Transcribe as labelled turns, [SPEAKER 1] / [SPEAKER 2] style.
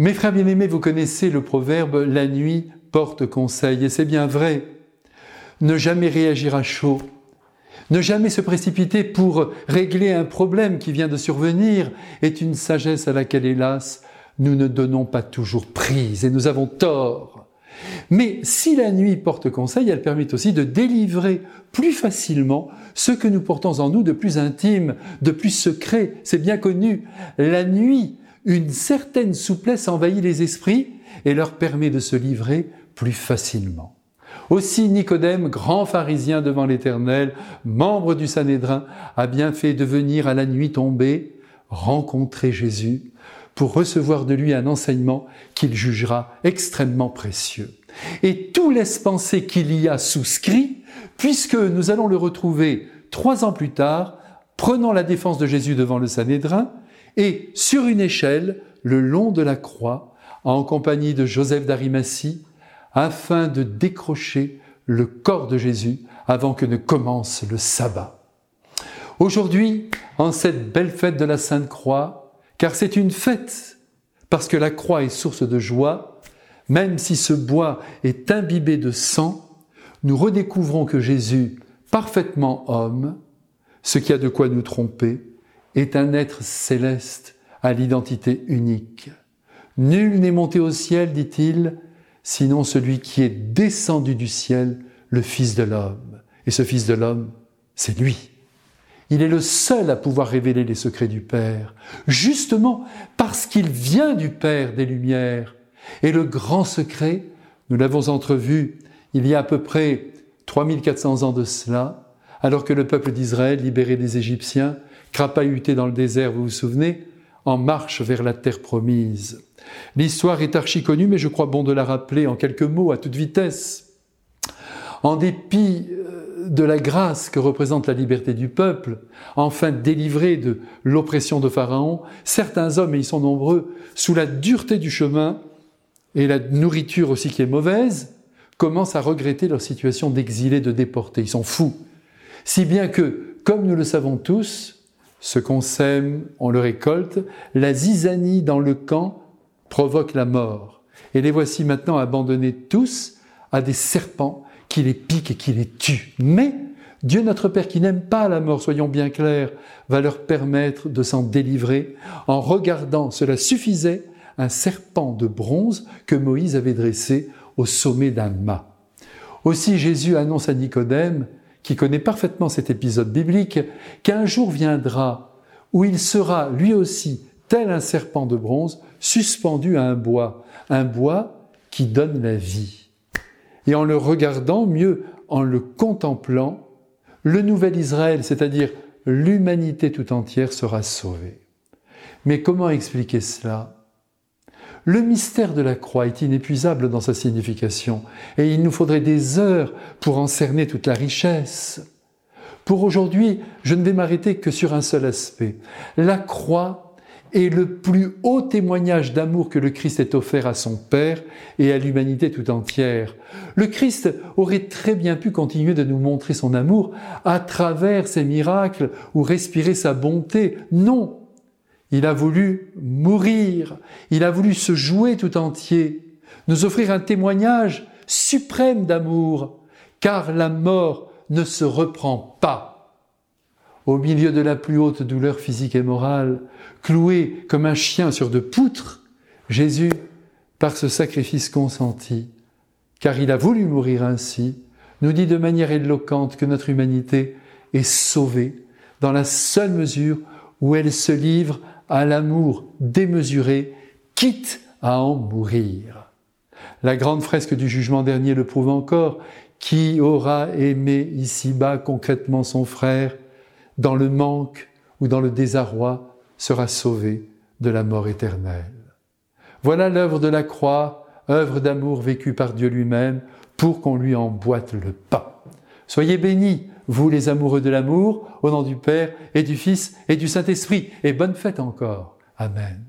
[SPEAKER 1] Mes frères bien-aimés, vous connaissez le proverbe La nuit porte conseil, et c'est bien vrai. Ne jamais réagir à chaud, ne jamais se précipiter pour régler un problème qui vient de survenir est une sagesse à laquelle, hélas, nous ne donnons pas toujours prise et nous avons tort. Mais si la nuit porte conseil, elle permet aussi de délivrer plus facilement ce que nous portons en nous de plus intime, de plus secret. C'est bien connu. La nuit, une certaine souplesse envahit les esprits et leur permet de se livrer plus facilement. Aussi Nicodème, grand pharisien devant l'Éternel, membre du Sanhédrin, a bien fait de venir à la nuit tombée rencontrer Jésus pour recevoir de lui un enseignement qu'il jugera extrêmement précieux. Et tout laisse penser qu'il y a souscrit, puisque nous allons le retrouver trois ans plus tard, prenant la défense de Jésus devant le Sanhédrin, et sur une échelle, le long de la croix, en compagnie de Joseph d'Arimathie, afin de décrocher le corps de Jésus avant que ne commence le sabbat. Aujourd'hui, en cette belle fête de la Sainte Croix, car c'est une fête, parce que la croix est source de joie, même si ce bois est imbibé de sang, nous redécouvrons que Jésus, parfaitement homme, ce qui a de quoi nous tromper, est un être céleste à l'identité unique. Nul n'est monté au ciel, dit-il, sinon celui qui est descendu du ciel, le Fils de l'homme. Et ce Fils de l'homme, c'est lui. Il est le seul à pouvoir révéler les secrets du Père, justement parce qu'il vient du Père des Lumières. Et le grand secret, nous l'avons entrevu il y a à peu près 3400 ans de cela, alors que le peuple d'Israël, libéré des Égyptiens, crapahuté dans le désert, vous vous souvenez, en marche vers la terre promise. L'histoire est archi connue, mais je crois bon de la rappeler en quelques mots à toute vitesse. En dépit euh, de la grâce que représente la liberté du peuple, enfin délivré de l'oppression de Pharaon, certains hommes, et ils sont nombreux, sous la dureté du chemin et la nourriture aussi qui est mauvaise, commencent à regretter leur situation d'exilés, de déportés. Ils sont fous. Si bien que, comme nous le savons tous, ce qu'on sème, on le récolte, la zizanie dans le camp provoque la mort. Et les voici maintenant abandonnés tous à des serpents qui les piquent et qui les tuent. Mais Dieu notre Père qui n'aime pas la mort, soyons bien clairs, va leur permettre de s'en délivrer en regardant, cela suffisait, un serpent de bronze que Moïse avait dressé au sommet d'un mât. Aussi Jésus annonce à Nicodème, qui connaît parfaitement cet épisode biblique, qu'un jour viendra où il sera lui aussi tel un serpent de bronze suspendu à un bois, un bois qui donne la vie. Et en le regardant, mieux en le contemplant, le nouvel Israël, c'est-à-dire l'humanité tout entière, sera sauvée. Mais comment expliquer cela? Le mystère de la croix est inépuisable dans sa signification, et il nous faudrait des heures pour en cerner toute la richesse. Pour aujourd'hui, je ne vais m'arrêter que sur un seul aspect. La croix est le plus haut témoignage d'amour que le Christ ait offert à son Père et à l'humanité tout entière. Le Christ aurait très bien pu continuer de nous montrer son amour à travers ses miracles ou respirer sa bonté. Non, il a voulu mourir, il a voulu se jouer tout entier, nous offrir un témoignage suprême d'amour, car la mort ne se reprend pas. Au milieu de la plus haute douleur physique et morale, cloué comme un chien sur de poutres, Jésus, par ce sacrifice consenti, car il a voulu mourir ainsi, nous dit de manière éloquente que notre humanité est sauvée dans la seule mesure où elle se livre à l'amour démesuré, quitte à en mourir. La grande fresque du jugement dernier le prouve encore. Qui aura aimé ici-bas concrètement son frère dans le manque ou dans le désarroi, sera sauvé de la mort éternelle. Voilà l'œuvre de la croix, œuvre d'amour vécue par Dieu lui-même, pour qu'on lui emboîte le pas. Soyez bénis, vous les amoureux de l'amour, au nom du Père et du Fils et du Saint-Esprit, et bonne fête encore. Amen.